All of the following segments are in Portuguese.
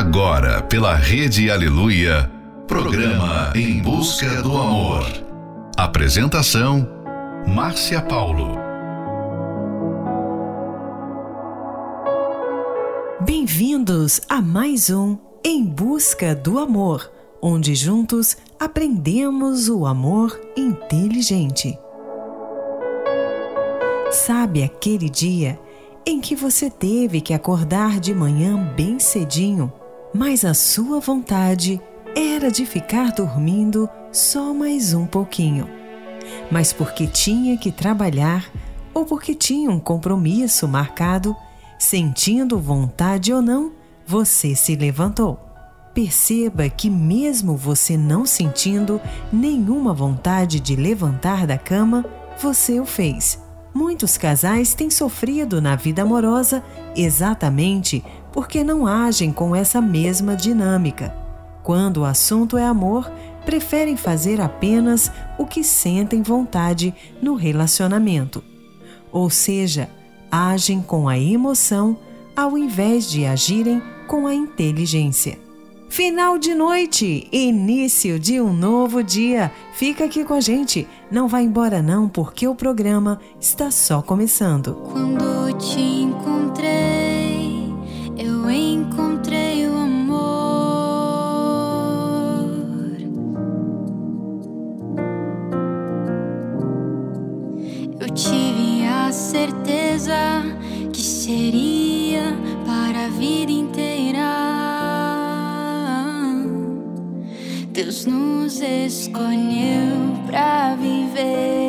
Agora, pela Rede Aleluia, programa Em Busca do Amor. Apresentação: Márcia Paulo. Bem-vindos a mais um Em Busca do Amor, onde juntos aprendemos o amor inteligente. Sabe aquele dia em que você teve que acordar de manhã bem cedinho, mas a sua vontade era de ficar dormindo só mais um pouquinho. Mas porque tinha que trabalhar ou porque tinha um compromisso marcado, sentindo vontade ou não, você se levantou. Perceba que, mesmo você não sentindo nenhuma vontade de levantar da cama, você o fez Muitos casais têm sofrido na vida amorosa exatamente porque não agem com essa mesma dinâmica. Quando o assunto é amor, preferem fazer apenas o que sentem vontade no relacionamento. Ou seja, agem com a emoção ao invés de agirem com a inteligência. Final de noite, início de um novo dia. Fica aqui com a gente. Não vá embora não, porque o programa está só começando. Quando te encontrei, certeza que seria para a vida inteira. Deus nos escolheu para viver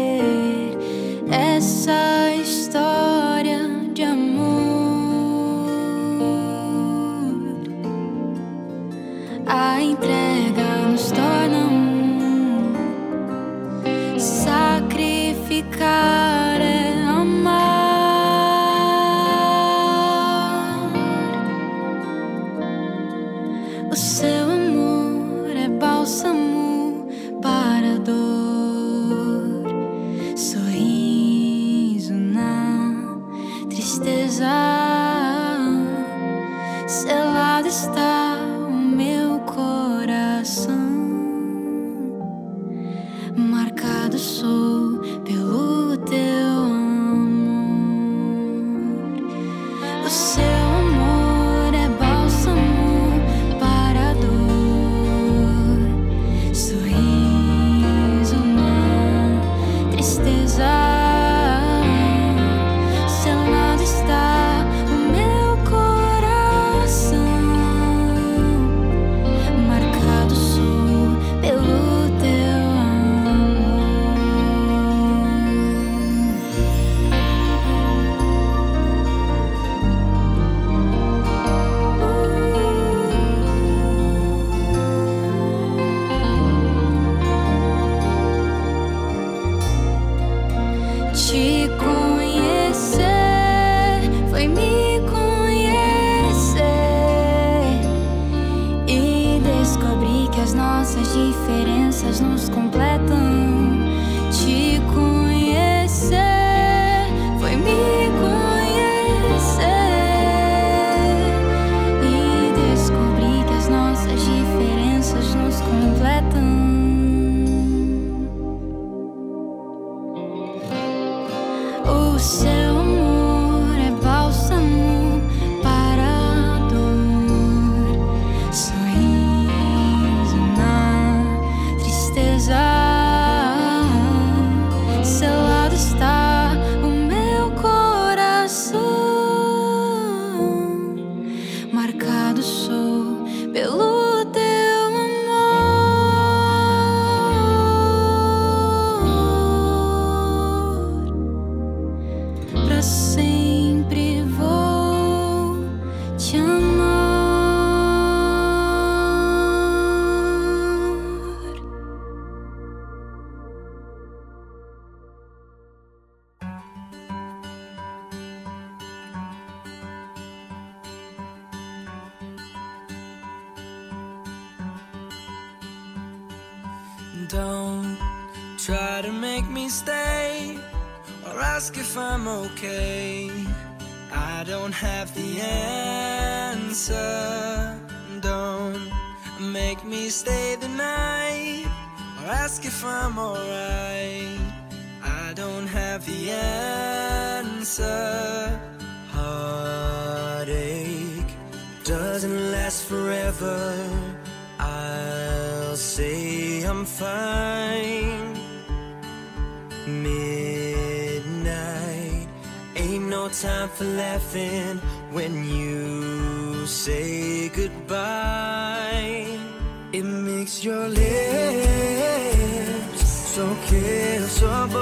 kiss above.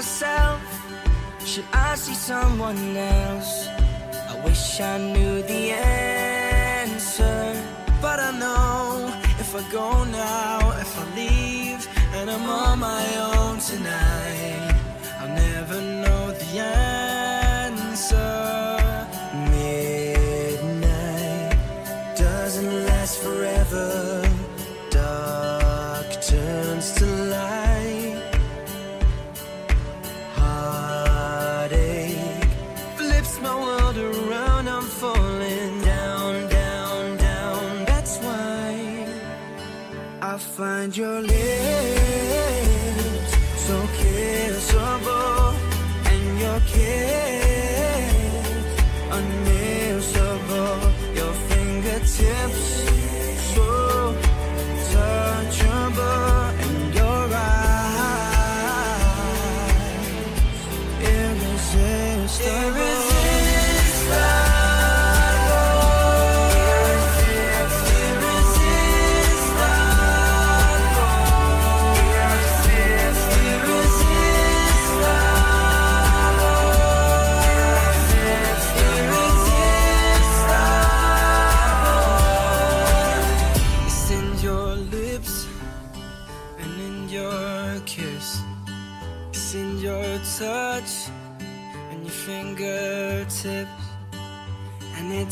myself? Should I see someone else? I wish I knew the answer, but I know if I go now, if I leave, and I'm on my own tonight. find your lips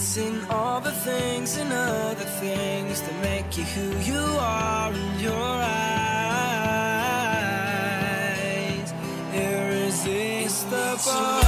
It's in all the things and other things that make you who you are in your eyes. Irresistible.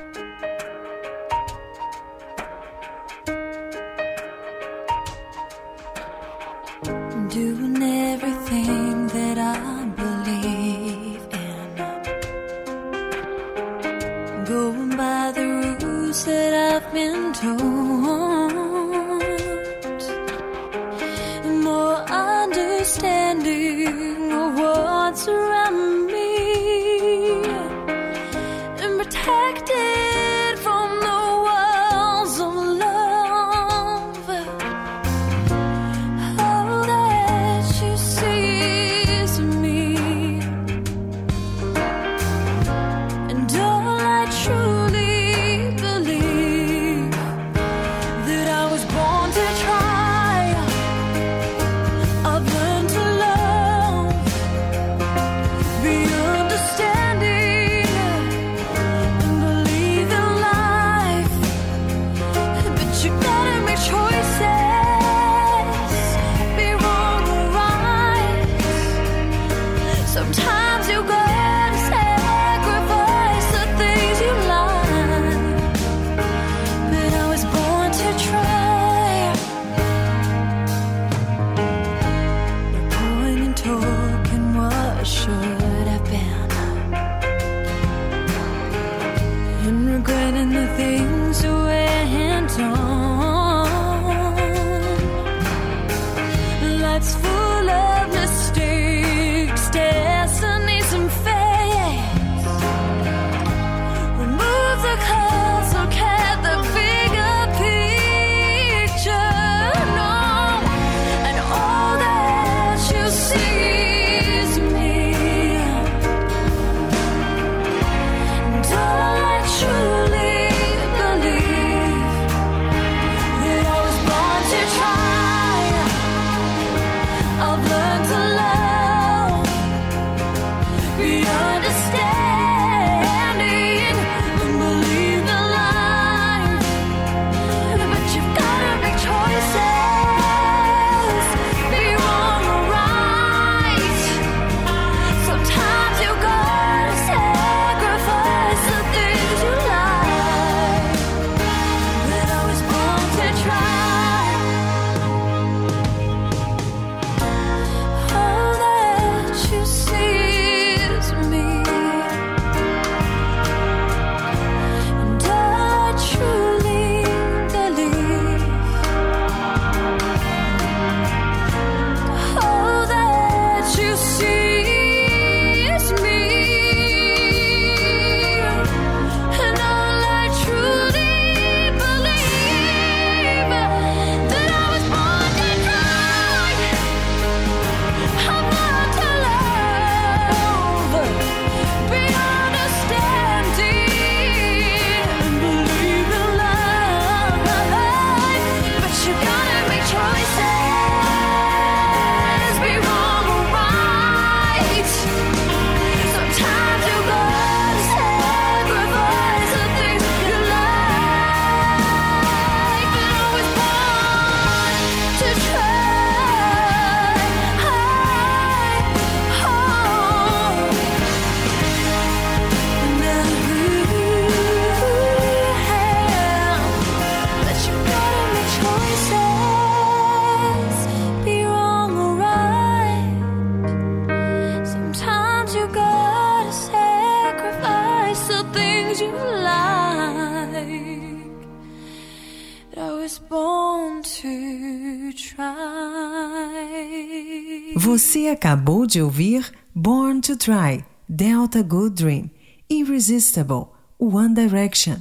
De ouvir Born to Try, Delta Good Dream, Irresistible, One Direction,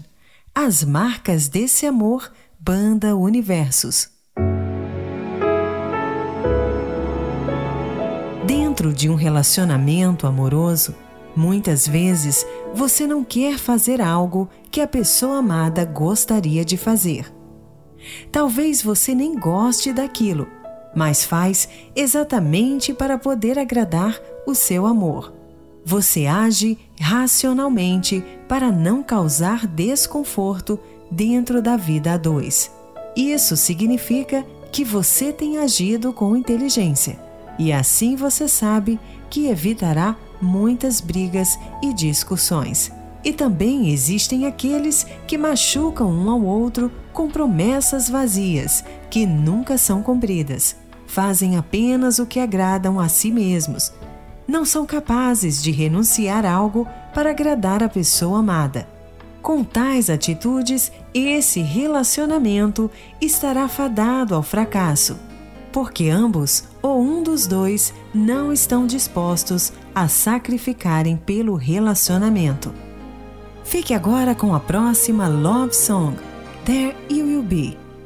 As Marcas desse Amor, Banda Universos. Dentro de um relacionamento amoroso, muitas vezes você não quer fazer algo que a pessoa amada gostaria de fazer. Talvez você nem goste daquilo mas faz exatamente para poder agradar o seu amor. Você age racionalmente para não causar desconforto dentro da vida a dois. Isso significa que você tem agido com inteligência e assim você sabe que evitará muitas brigas e discussões. E também existem aqueles que machucam um ao outro com promessas vazias que nunca são cumpridas. Fazem apenas o que agradam a si mesmos. Não são capazes de renunciar algo para agradar a pessoa amada. Com tais atitudes, esse relacionamento estará fadado ao fracasso, porque ambos ou um dos dois não estão dispostos a sacrificarem pelo relacionamento. Fique agora com a próxima Love Song, There You Will Be,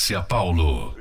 Márcia Paulo.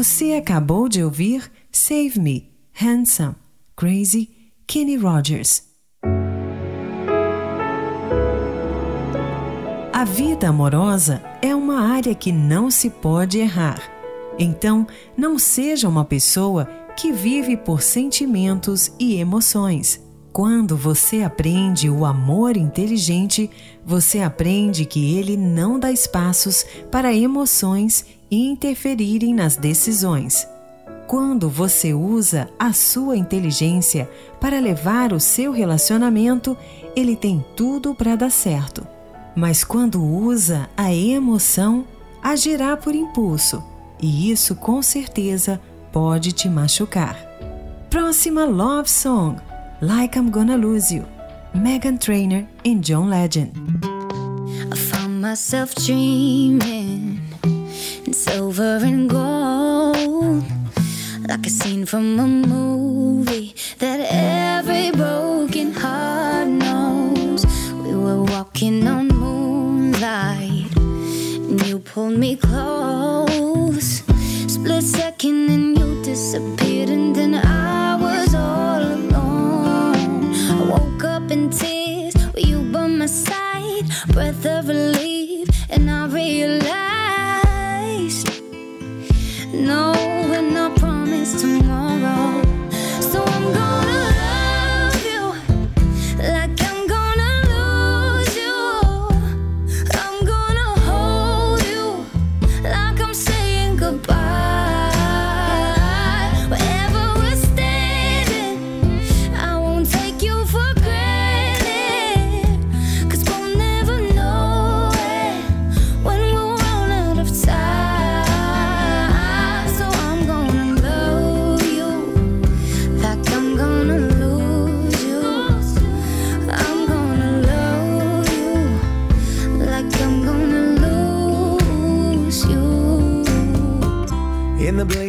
Você acabou de ouvir Save Me, Handsome, Crazy, Kenny Rogers. A vida amorosa é uma área que não se pode errar. Então, não seja uma pessoa que vive por sentimentos e emoções. Quando você aprende o amor inteligente, você aprende que ele não dá espaços para emoções interferirem nas decisões. Quando você usa a sua inteligência para levar o seu relacionamento, ele tem tudo para dar certo. Mas quando usa a emoção, agirá por impulso, e isso com certeza pode te machucar. Próxima love song: Like I'm Gonna Lose You, Megan Trainor e John Legend. I found myself dreaming in silver and gold, like a scene from a movie that every broken heart knows. We were walking on moonlight, and you pulled me close. Split second, and you disappeared, and then I was all alone. I woke up in tears with you by my side, breath of relief, and I realized no, we're not promised tomorrow.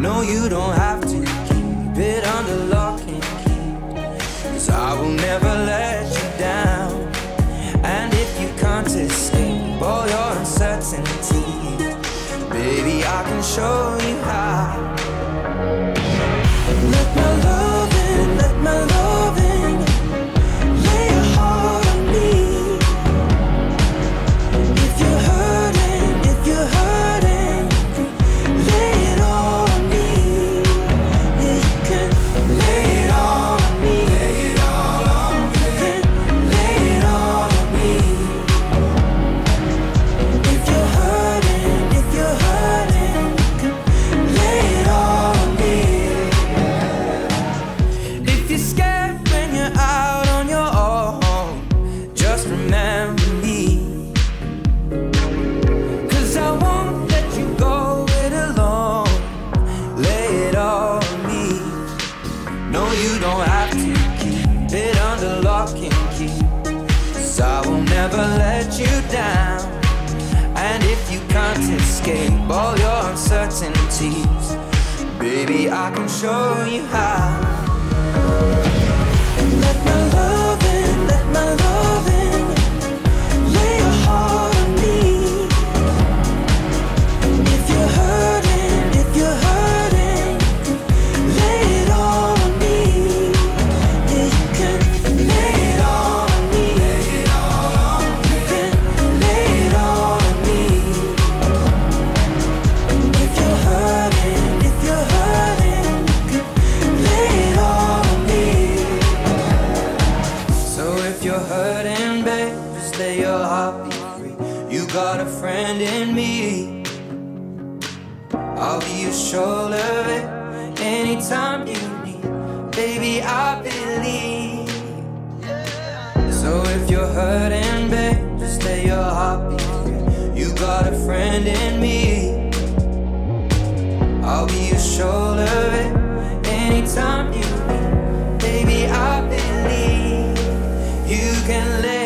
No, you don't have to keep it under lock and key. Cause I will never let you down. And if you can't escape all your uncertainty, baby, I can show you how. show you how. hurt and bad Just let your heart be free. You got a friend in me. I'll be your shoulder Anytime you need. Baby, I believe. So if you're hurt and bad Just let your heart be free You got a friend in me. I'll be your shoulder Anytime you You can live.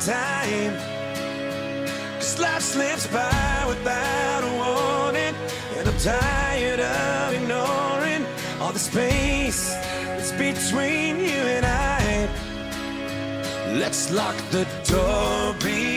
time. Cause life slips by without a warning. And I'm tired of ignoring all the space that's between you and I. Let's lock the door behind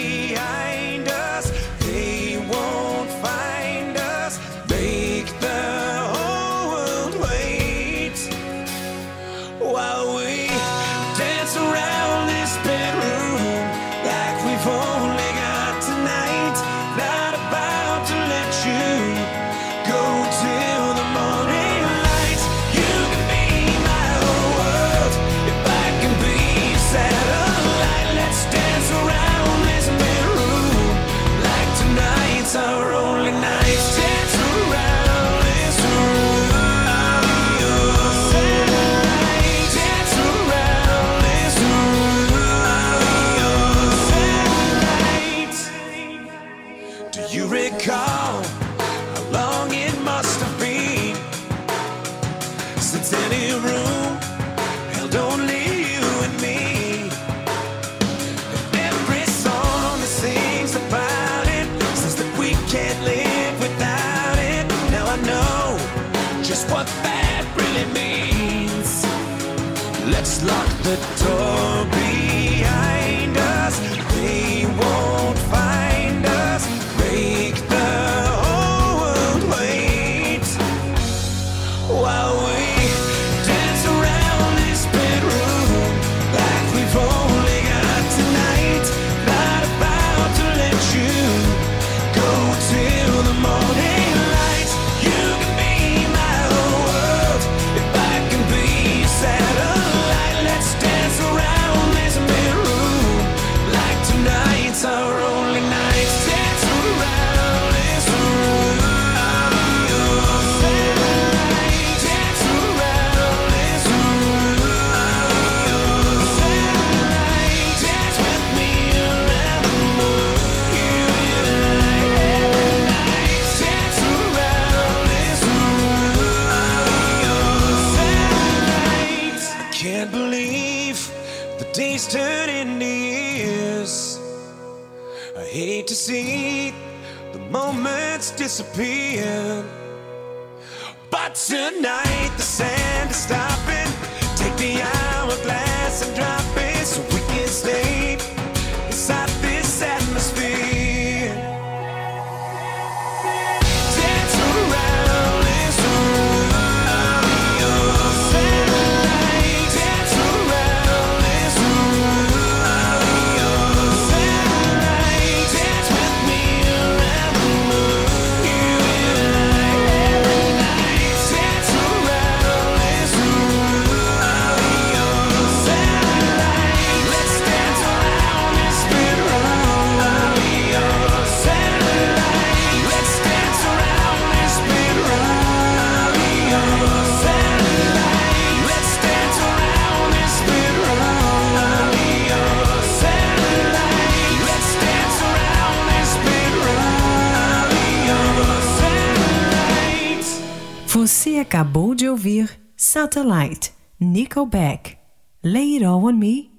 Satellite, Nickelback, Lay It All On Me,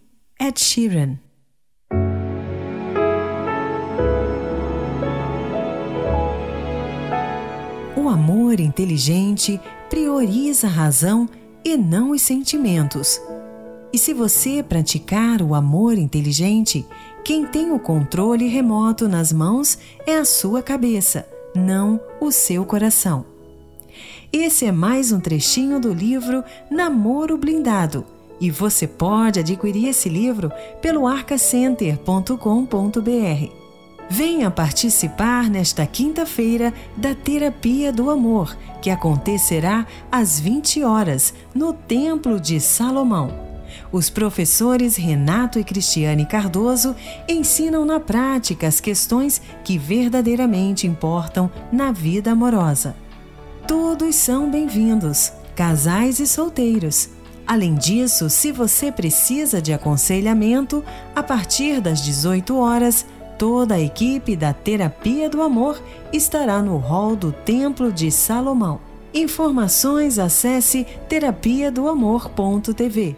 Ed Sheeran. O amor inteligente prioriza a razão e não os sentimentos. E se você praticar o amor inteligente, quem tem o controle remoto nas mãos é a sua cabeça, não o seu coração. Esse é mais um trechinho do livro Namoro Blindado e você pode adquirir esse livro pelo arcacenter.com.br. Venha participar nesta quinta-feira da Terapia do Amor, que acontecerá às 20 horas no Templo de Salomão. Os professores Renato e Cristiane Cardoso ensinam na prática as questões que verdadeiramente importam na vida amorosa. Todos são bem-vindos, casais e solteiros. Além disso, se você precisa de aconselhamento, a partir das 18 horas, toda a equipe da Terapia do Amor estará no hall do Templo de Salomão. Informações acesse terapia do amor.tv.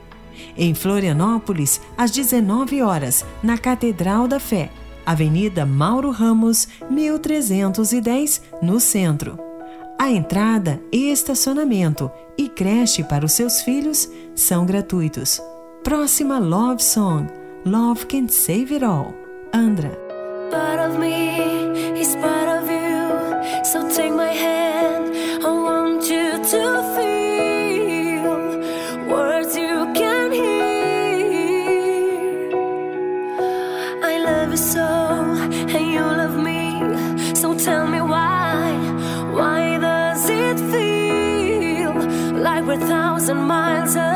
Em Florianópolis, às 19 horas, na Catedral da Fé, Avenida Mauro Ramos, 1310, no centro. A entrada, estacionamento e creche para os seus filhos são gratuitos. Próxima Love Song: Love Can Save It All. Andra. part of me is part of you. So take my hand, I want you to feel words you can hear. I love you so, and you love me. So tell me Thousand miles. minds.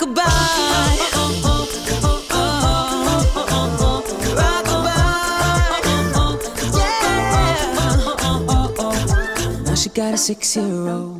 Now she got a six year old,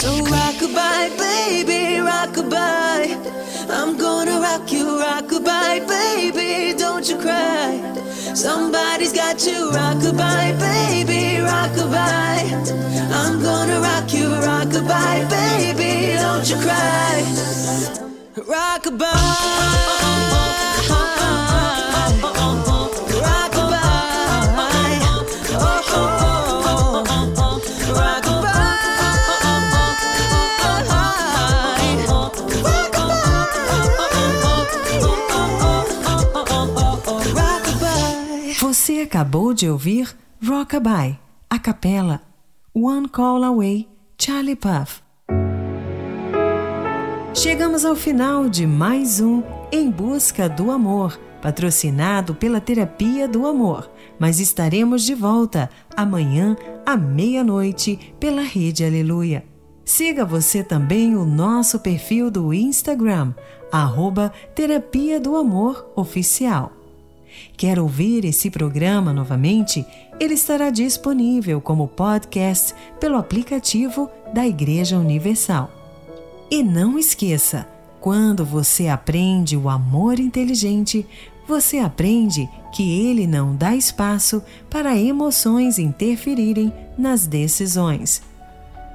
So rockabye, baby, rockabye. I'm gonna rock you, rockabye, baby. Don't you cry. Somebody's got you, rockabye, baby, rockabye. I'm gonna rock you, rockabye, baby. Don't you cry. Rockabye. Acabou de ouvir Rockabye, a capela One Call Away, Charlie Puff. Chegamos ao final de mais um Em Busca do Amor, patrocinado pela Terapia do Amor, mas estaremos de volta amanhã à meia-noite pela Rede Aleluia. Siga você também o nosso perfil do Instagram, arroba Terapia do Amor Oficial. Quer ouvir esse programa novamente? Ele estará disponível como podcast pelo aplicativo da Igreja Universal. E não esqueça, quando você aprende o amor inteligente, você aprende que ele não dá espaço para emoções interferirem nas decisões.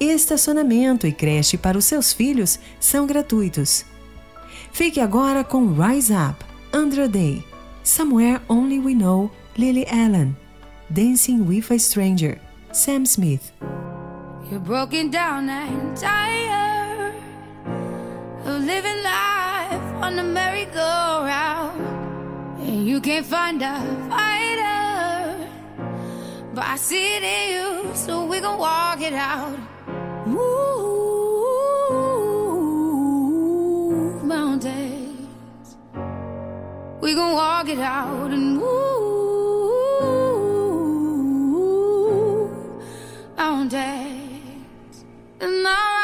estacionamento e creche para os seus filhos são gratuitos. Fique agora com Rise Up, Andrew Day, Somewhere Only We Know, Lily Allen, Dancing with a Stranger, Sam Smith. You're broken down and tired of living life on the merry-go-round, and you can't find a fighter. But I see it in you, so we gon' walk it out. Move mountains. We gon' walk it out and move mountains. And I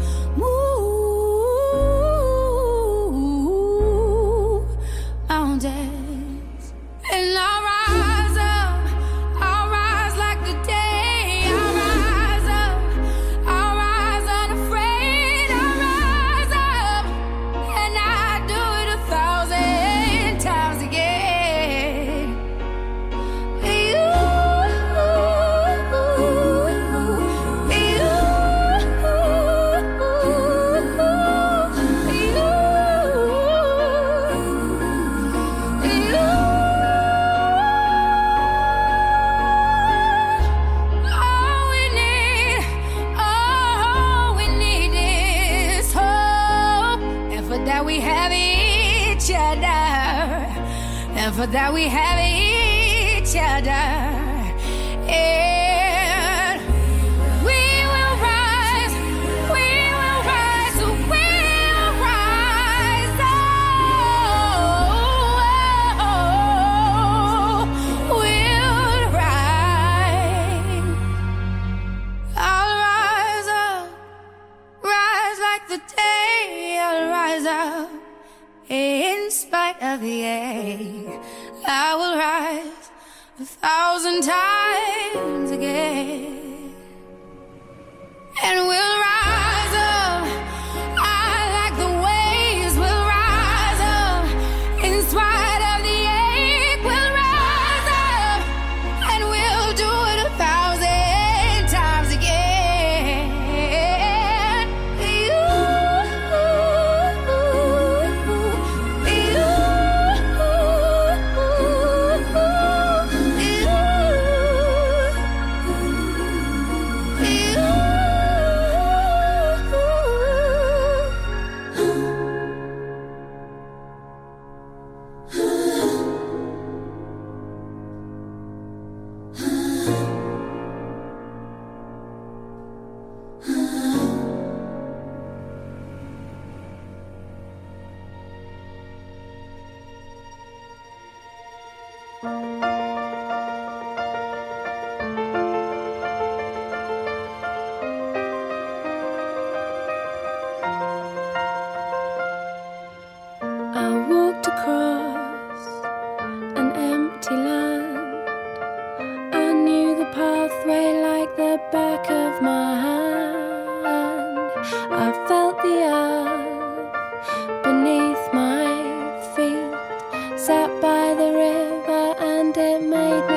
Sat by the river and it made